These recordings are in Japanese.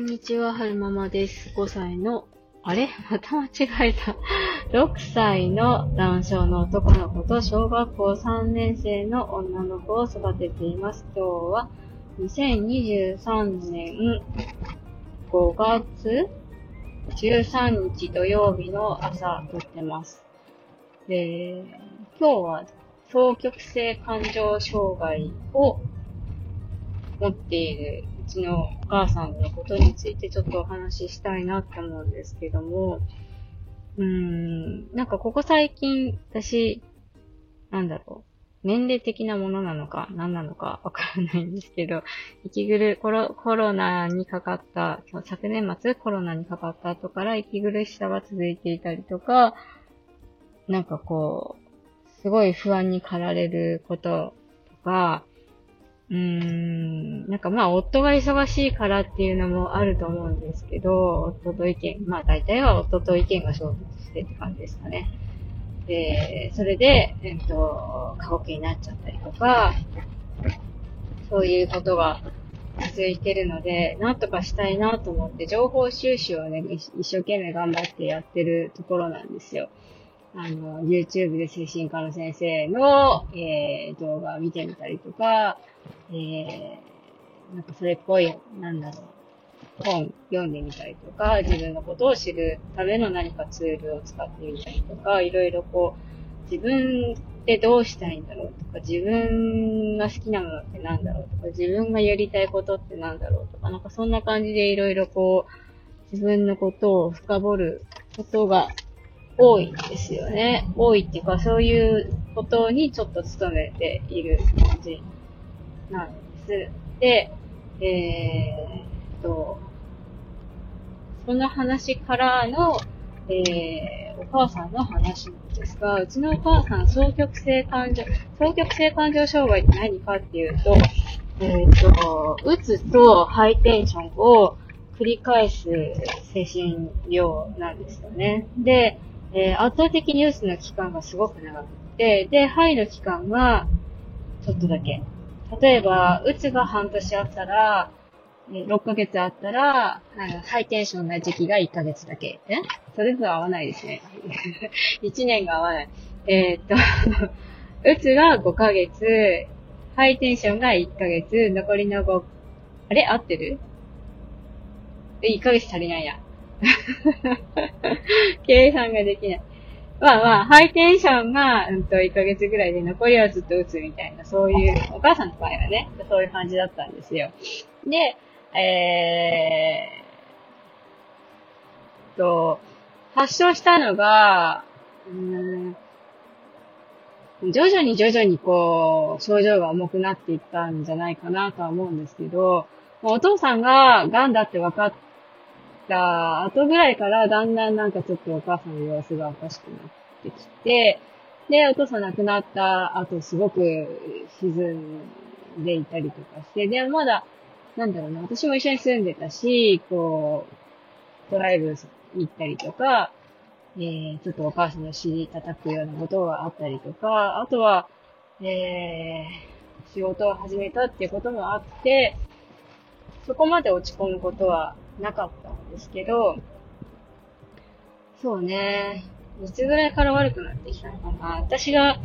んにちは、はるままです。5歳の、あれ？また間違えた。6歳の男性の男の子と小学校3年生の女の子を育てています。今日は2023年5月13日土曜日の朝撮ってます。で、今日は双極性感情障害を持っているちのお母さんのことについてちょっとお話ししたいなって思うんですけども、うーん、なんかここ最近私、なんだろう、年齢的なものなのか何なのかわからないんですけど、息苦コロ、コロナにかかった、昨年末コロナにかかった後から息苦しさが続いていたりとか、なんかこう、すごい不安に駆られることとか、うーん、なんかまあ、夫が忙しいからっていうのもあると思うんですけど、夫と意見、まあ大体は夫と意見が衝突してって感じですかね。で、それで、えっと、過酷になっちゃったりとか、そういうことが続いてるので、なんとかしたいなと思って、情報収集をね、一生懸命頑張ってやってるところなんですよ。あの、YouTube で精神科の先生の、えー、動画を見てみたりとか、えー、なんかそれっぽい、なんだろう、本読んでみたりとか、自分のことを知るための何かツールを使ってみたりとか、いろいろこう、自分ってどうしたいんだろうとか、自分が好きなものってなんだろうとか、自分がやりたいことってなんだろうとか、なんかそんな感じでいろいろこう、自分のことを深掘ることが多いんですよね。多いっていうか、そういうことにちょっと努めている感じなんです。で、えー、っと、その話からの、えー、お母さんの話なんですが、うちのお母さん、双極性感情、双極性感情障害って何かっていうと、えー、っと、うつとハイテンションを繰り返す精神病なんですよね。で、えー、圧倒的にうつの期間がすごく長くて、で、ハイの期間がちょっとだけ。例えば、うつが半年あったら、6ヶ月あったら、ハイテンションな時期が1ヶ月だけ。え？それとは合わないですね。1年が合わない。えー、っと、うつが5ヶ月、ハイテンションが1ヶ月、残りの5、あれ？合ってる ?1 ヶ月足りないや。計算ができない。まあまあ、ハイテンションが、うんと、1ヶ月ぐらいで、残りはずっと打つみたいな、そういう、お母さんの場合はね、そういう感じだったんですよ。で、えー、と、発症したのが、うん、徐々に徐々にこう、症状が重くなっていったんじゃないかなとは思うんですけど、お父さんが癌だって分かってた後ぐらいから、だんだんなんかちょっとお母さんの様子がおかしくなってきて、で、お父さん亡くなった後すごく沈んでいたりとかして、でまだ、なんだろうな、私も一緒に住んでたし、こう、ドライブ行ったりとか、えー、ちょっとお母さんの尻叩くようなことがあったりとか、あとは、えー、仕事を始めたっていうこともあって、そこまで落ち込むことはなかったんですけど、そうね、いつぐらいから悪くなってきたのかな。私が、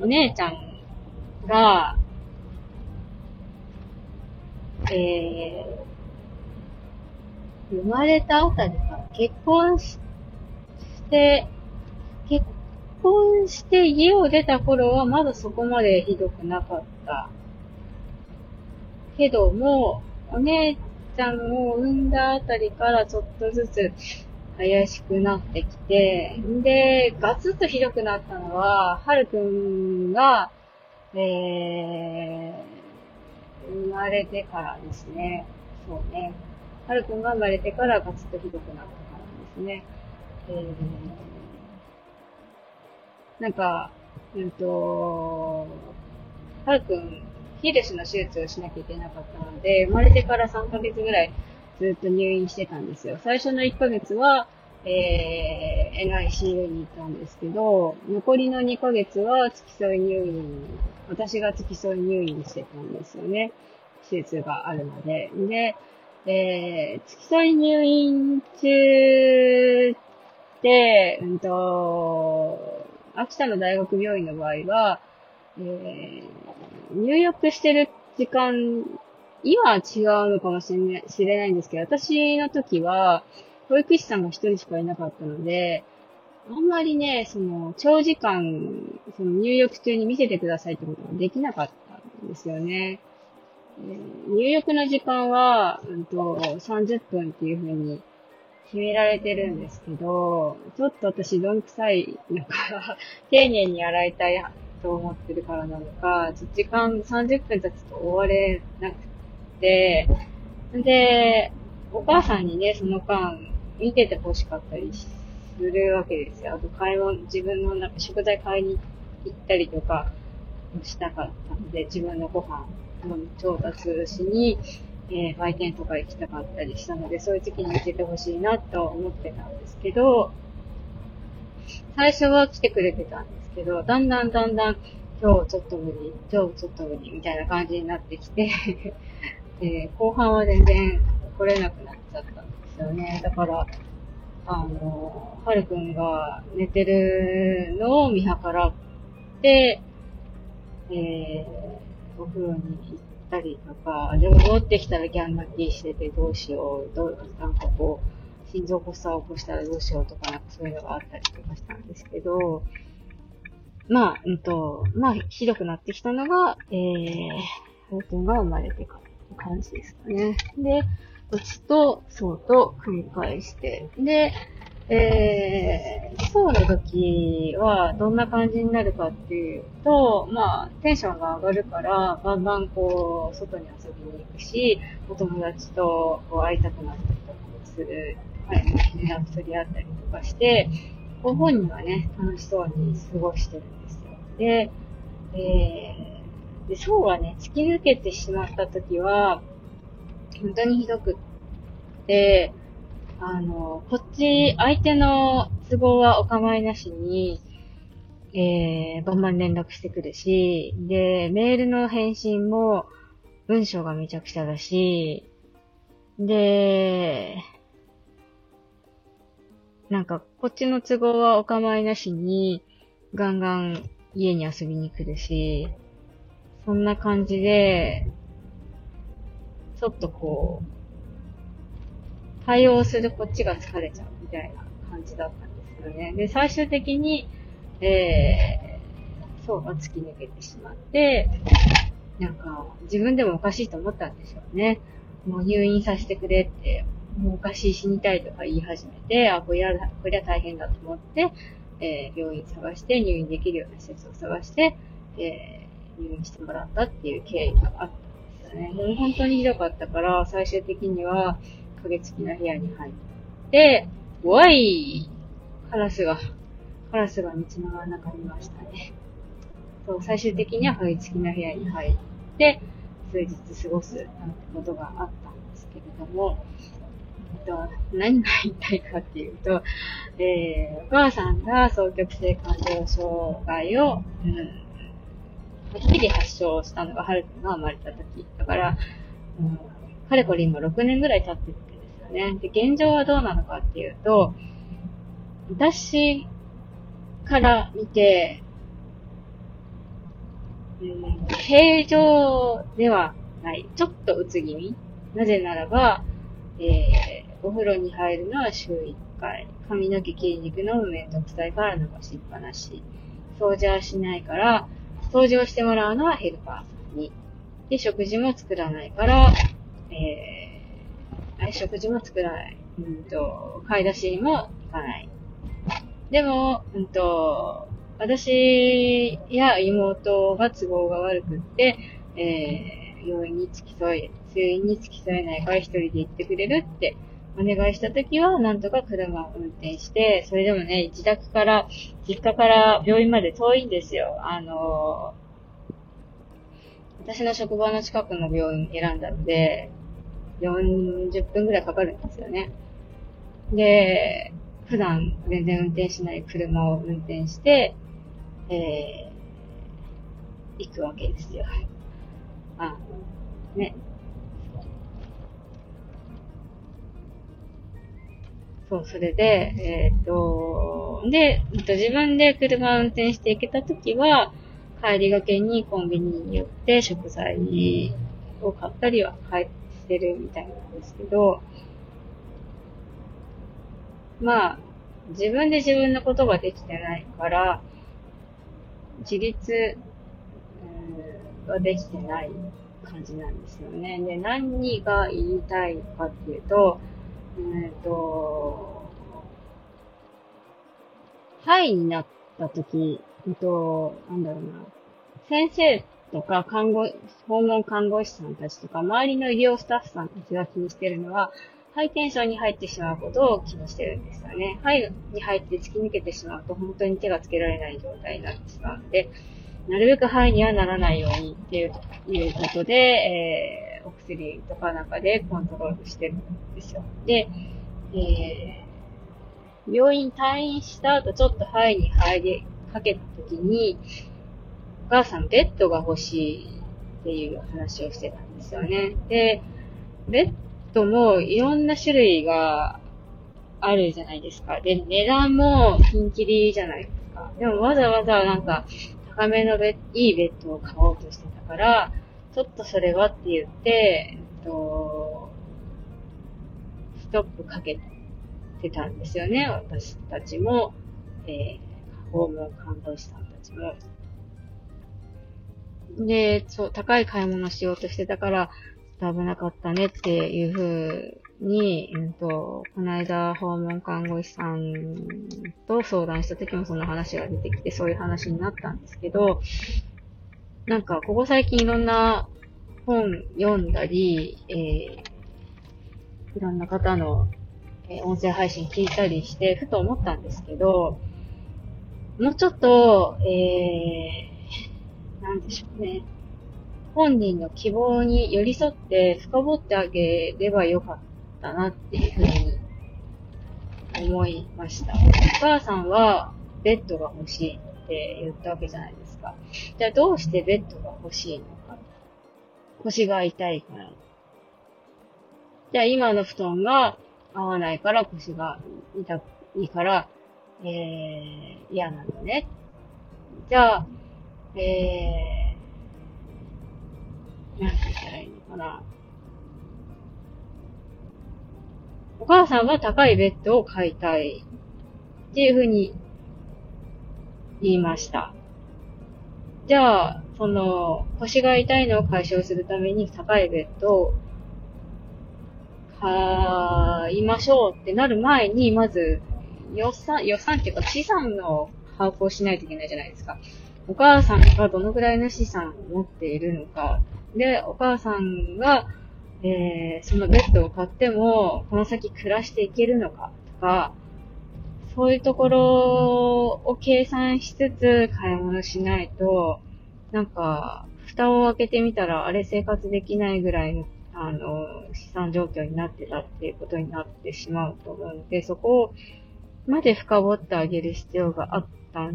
お姉ちゃんが、えー、生まれたあたりか、結婚して、結婚して家を出た頃はまだそこまでひどくなかった。けども、お姉ちゃんを産んだあたりからちょっとずつ怪しくなってきて、で、ガツッとひどくなったのは、はるくんが、えー、生まれてからですね。そうね。はるくんが生まれてからガツッとひどくなったからですね。えー、なんか、うんと、はるくん、ヒルスの手術をしなきゃいけなかったので、生まれてから3ヶ月ぐらいずっと入院してたんですよ。最初の1ヶ月は、えー、NICU に行ったんですけど、残りの2ヶ月は付き添い入院、私が付き添い入院してたんですよね。手術があるので。で、えー、付き添い入院中で、うんと、秋田の大学病院の場合は、えー、入浴してる時間、今は違うのかもしれない知れないんですけど、私の時は、保育士さんが一人しかいなかったので、あんまりね、その、長時間、その入浴中に見せてくださいってことができなかったんですよね。入浴の時間は、うんと、30分っていう風に決められてるんですけど、ちょっと私どんくさいのか 丁寧に洗いたいと思ってるからなのか、時間30分経つと終われなくて、で、お母さんにね、その間、見てて欲しかったりするわけですよ。あと、買い物、自分のなんか食材買いに行ったりとかしたかったので、自分のご飯調達しに、えー、売店とか行きたかったりしたので、そういう時に行けてほしいなと思ってたんですけど、最初は来てくれてたんですけど、だんだんだんだん、今日ちょっと無理、今日ちょっと無理、みたいな感じになってきて えー、後半は全然来れなくなっちゃったんですよね。だから、あの、はるくんが寝てるのを見計らって、えー、お風呂に行ったりとか、でも戻ってきたらギャン泣きしててどうしよう、どう、なんかこう、心臓発作を起こしたらどうしようとか、なんかそういうのがあったりとかしたんですけど、まあ、うんと、まあ、ひどくなってきたのが、えー、はるくんが生まれてからって感じですかね。で、うつと、そうと繰り返して、で、えー、そうの時はどんな感じになるかっていうと、まあ、テンションが上がるから、バンバンこう、外に遊びに行くし、お友達とこう会いたくなったりとかする、はい、連絡取り合ったりとかして、こう本人はね、楽しそうに過ごしてるんですよ。で、えー、で、そうはね、突き抜けてしまった時は、本当にひどくって、あの、こっち、相手の都合はお構いなしに、えー、バンバン連絡してくるし、で、メールの返信も文章がめちゃくちゃだし、で、なんか、こっちの都合はお構いなしに、ガンガン家に遊びに来るし、そんな感じで、ちょっとこう、対応するこっちが疲れちゃうみたいな感じだったんですよね。で、最終的に、えー、そうが突き抜けてしまって、なんか、自分でもおかしいと思ったんでしょうね。もう入院させてくれって、もうおかしい死にたいとか言い始めて、あ、こりゃ、こりゃ大変だと思って、えー、病院探して入院できるような施設を探して、えー、入院してもらったっていう経緯があったんですよね。もう本当にひどかったから、最終的には、影付きの部屋に入って、わいカラスが、カラスが道の真ん中にいましたね。そう、最終的には影付きの部屋に入って、数日過ごすなんてことがあったんですけれども、と、何が言いたいかっていうと、えー、お母さんが双極性感情障害を、うん、はっきり発症したのが、はるくんが生まれた時。だから、うん、かれこれ今6年ぐらい経ってるんですよね。で、現状はどうなのかっていうと、私から見て、うん、平常ではない。ちょっとうつ気味。なぜならば、えー、お風呂に入るのは週1回。髪の毛切りに行くのもめんどくさいから伸ばしっぱなし。掃除はしないから、掃除をしてもらうのはヘルパーさんに。で、食事も作らないから、えー食事も作らない。うんと、買い出しにも行かない。でも、うんと、私や妹が都合が悪くって、えー、病院に付き添え、通院に付き添えないから一人で行ってくれるってお願いしたときは、なんとか車を運転して、それでもね、自宅から、実家から病院まで遠いんですよ。あのー、私の職場の近くの病院選んだので、40分くらいかかるんですよね。で、普段全然運転しない車を運転して、えー、行くわけですよ。あ、ね。そう、それで、えっ、と、で、えっと自分で車を運転して行けたときは、帰りがけにコンビニに寄って食材を買ったりは帰ってるみたいなんですけど、まあ、自分で自分のことができてないから、自立、はできてない感じなんですよね。で、何が言いたいかっていうと、えっ、ー、と、はいになった時、えっと、なんだろうな、先生とか看護、訪問看護師さんたちとか、周りの医療スタッフさんたちが気にしてるのは、ハイテンションに入ってしまうことを気にしてるんですよね。ハイに入って突き抜けてしまうと本当に手がつけられない状態になってしまうので、なるべくハイにはならないようにっていういうことで、えー、お薬とか中でコントロールしてるんですよ。で、えー、病院退院した後ちょっとハイに入りかけた時に、お母さんベッドが欲しいっていう話をしてたんですよね。で、ベッドもいろんな種類があるじゃないですか。で、値段もピンキリじゃないですか。でもわざわざなんか高めのベいいベッドを買おうとしてたから、ちょっとそれはって言って、えっと、ストップかけてたんですよね。私たちも、えー、訪問看護師さんたちも。で、そう、高い買い物しようとしてたから、危なかったねっていう風に、うんと、この間訪問看護師さんと相談した時もその話が出てきて、そういう話になったんですけど、なんか、ここ最近いろんな本読んだり、えー、いろんな方の、音声配信聞いたりして、ふと思ったんですけど、もうちょっと、えー、なんでしょうね。本人の希望に寄り添って深掘ってあげればよかったなっていうふうに思いました。お母さんはベッドが欲しいって言ったわけじゃないですか。じゃあどうしてベッドが欲しいのか。腰が痛いから。じゃあ今の布団が合わないから腰が痛いから、えー、嫌なのね。じゃあ、えー、なんて言ったらいいのかな。お母さんは高いベッドを買いたいっていうふうに言いました。じゃあ、その、腰が痛いのを解消するために高いベッドを買いましょうってなる前に、まず予算、予算っていうか資産の把握をしないといけないじゃないですか。お母さんがどのくらいの資産を持っているのかで、お母さんが、えー、そのベッドを買っても、この先暮らしていけるのかとか、そういうところを計算しつつ買い物しないと、なんか、蓋を開けてみたら、あれ生活できないぐらいの、あの、資産状況になってたっていうことになってしまうと思うので、そこまで深掘ってあげる必要があった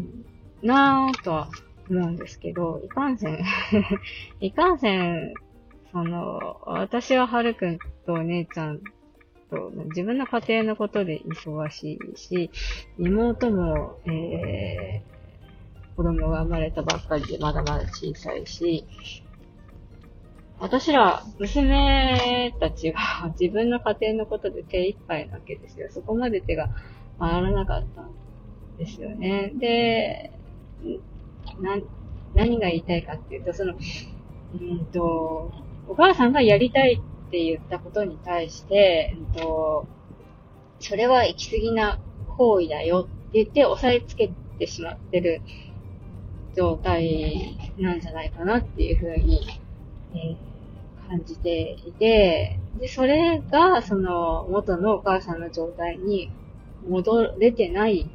なぁとは思うんですけど、いかんせん いかんせん、その、私ははるくんとお姉ちゃんと自分の家庭のことで忙しいし、妹も、えー、子供が生まれたばっかりでまだまだ小さいし、私ら、娘たちは 自分の家庭のことで手一杯なわけですよ。そこまで手が回らなかったんですよね。で、な、何が言いたいかっていうと、その、うんと、お母さんがやりたいって言ったことに対して、うんと、それは行き過ぎな行為だよって言って押さえつけてしまってる状態なんじゃないかなっていうふうに、えー、感じていて、で、それが、その、元のお母さんの状態に戻れてない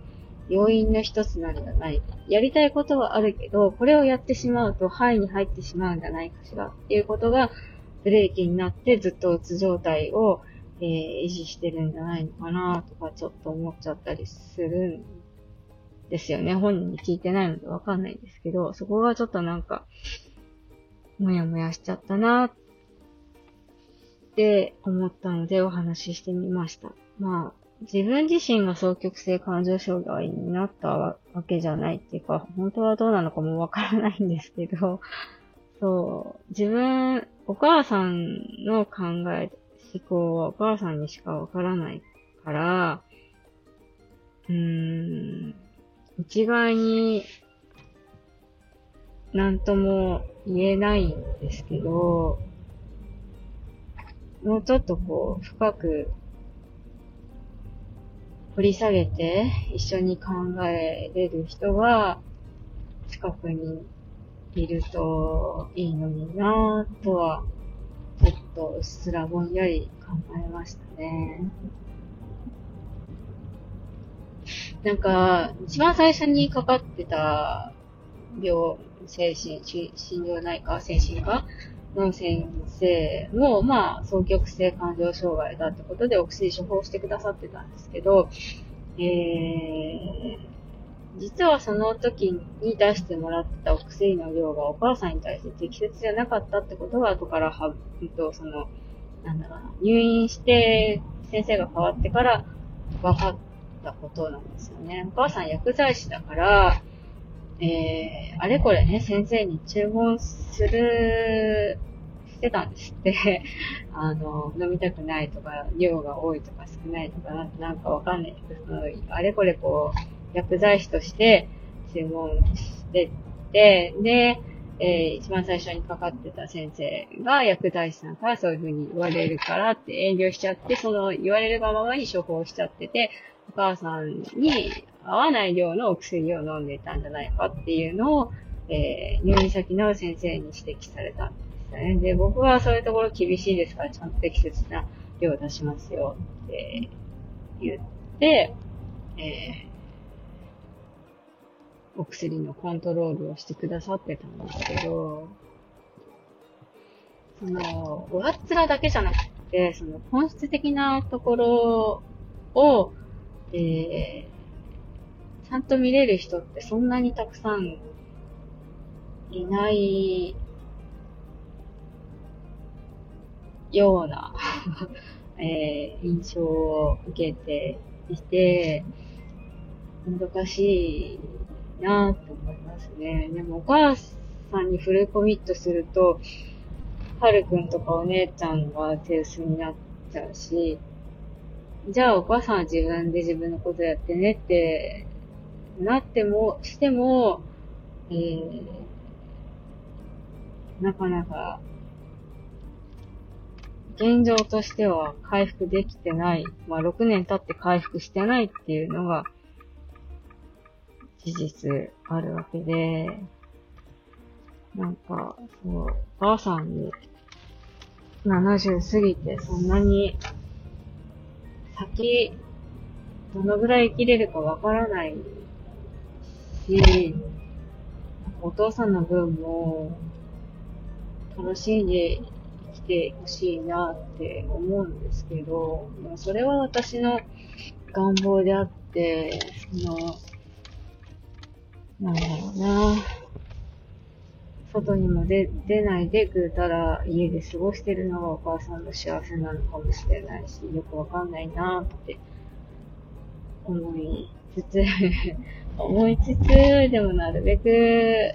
要因の一つなんじゃないか。やりたいことはあるけど、これをやってしまうと範囲に入ってしまうんじゃないかしらっていうことがブレーキになってずっとうつ状態を、えー、維持してるんじゃないのかなとかちょっと思っちゃったりするんですよね。本人に聞いてないのでわかんないんですけど、そこがちょっとなんか、もやもやしちゃったなって思ったのでお話ししてみました。まあ、自分自身が双極性感情障害になったわけじゃないっていうか、本当はどうなのかもわからないんですけど、そう、自分、お母さんの考え、思考はお母さんにしかわからないから、うーん、一概になんとも言えないんですけど、もうちょっとこう、深く掘り下げて一緒に考えれる人が近くにいるといいのになぁとは、ちょっとうっすらぼんやり考えましたね。なんか、一番最初にかかってた病、精神、心療内科、精神科の先生も、まあ、双極性感情障害だってことでお薬処方してくださってたんですけど、えー、実はその時に出してもらったお薬の量がお母さんに対して適切じゃなかったってことが後からは、えっと、その、なんだろうな、入院して先生が変わってから分かったことなんですよね。お母さん薬剤師だから、えー、あれこれね、先生に注文する、してたんですって。あの、飲みたくないとか、量が多いとか少ないとか、なんかわかんないけど、あれこれこう、薬剤師として注文してて、で、えー、一番最初にかかってた先生が薬剤師さんからそういう風に言われるからって遠慮しちゃって、その言われるがままに処方しちゃってて、お母さんに合わない量のお薬を飲んでたんじゃないかっていうのを、えー、入院先の先生に指摘されたんですよね。で、僕はそういうところ厳しいですから、ちゃんと適切な量を出しますよって言って、えー、お薬のコントロールをしてくださってたんですけど、その、上っ面だけじゃなくて、その本質的なところを、えー、ちゃんと見れる人ってそんなにたくさんいないような えー、印象を受けていて、難しいなと思いますね。でもお母さんにフルコミットすると、はるくんとかお姉ちゃんが手薄になっちゃうし、じゃあお母さんは自分で自分のことやってねってなっても、しても、えー、なかなか、現状としては回復できてない。まあ、6年経って回復してないっていうのが、事実あるわけで、なんか、そう、お母さんに70過ぎてそんなに先、どのぐらい生きれるかわからないし、お父さんの分も、楽しんで生きてほしいなって思うんですけど、まあ、それは私の願望であって、その、なんだろうな。外にも出、出ないでぐうたら家で過ごしてるのがお母さんの幸せなのかもしれないし、よくわかんないなって思いつつ 思いつつ、でもなるべく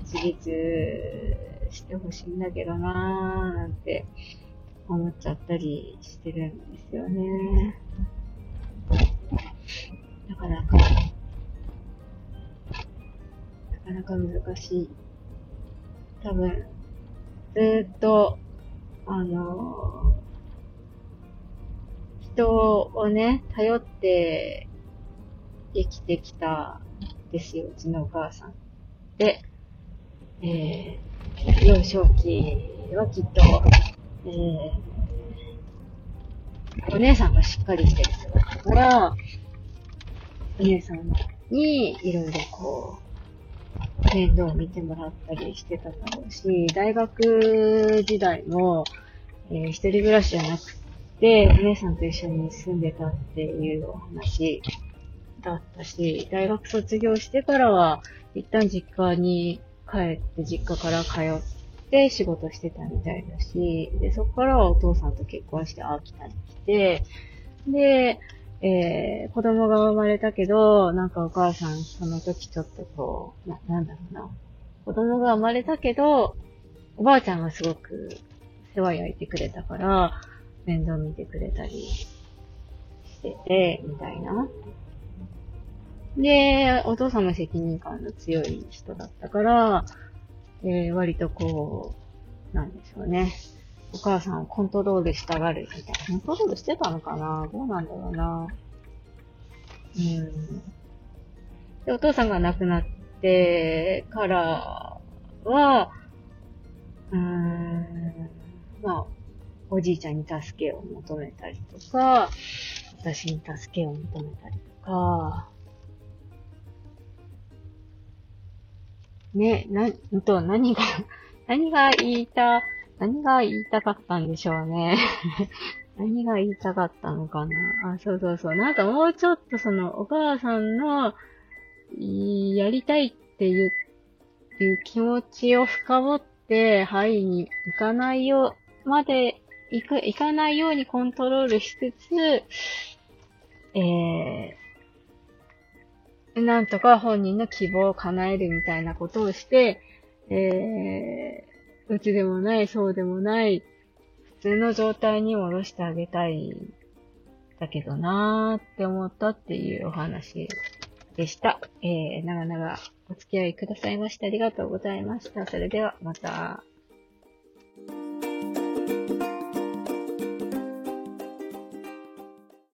自立してほしいんだけどなーなんて思っちゃったりしてるんですよね。か難しい。多分、ずっと、あのー、人をね、頼って生きてきたんですよ、うちのお母さん。で、えー、幼少期はきっと、えー、お姉さんがしっかりしてる姿から、お姉さんにいろいろこう、面倒を見てもらったりしてただろうし、大学時代も、えー、一人暮らしじゃなくて、お姉さんと一緒に住んでたっていうお話だったし、大学卒業してからは、一旦実家に帰って、実家から通って仕事してたみたいだし、で、そこからはお父さんと結婚して秋田に来て、で、えー、子供が生まれたけど、なんかお母さんその時ちょっとこう、な、なんだろうな。子供が生まれたけど、おばあちゃんがすごく世話焼いてくれたから、面倒見てくれたりしてて、みたいな。で、お父さんも責任感の強い人だったから、えー、割とこう、なんでしょうね。お母さんをコントロールしたがるみたいな。コントロールしてたのかな？どうなんだろうな。うん。で、お父さんが亡くなってからは、うーん、まあ、おじいちゃんに助けを求めたりとか、私に助けを求めたりとか、ね、な、んと、何が、何が言いた、何が言いたかったんでしょうね。何が言いたかったのかな。あ、そうそうそう。なんかもうちょっとその、お母さんの、やりたいっていう、いう気持ちを深掘って、はいに行かないよう、まで、行く、行かないようにコントロールしつつ、えー、なんとか本人の希望を叶えるみたいなことをして、えー、どっちでもない、そうでもない、普通の状態に戻してあげたい、だけどなーって思ったっていうお話でした。えー、長々お付き合いくださいましたありがとうございました。それではまた。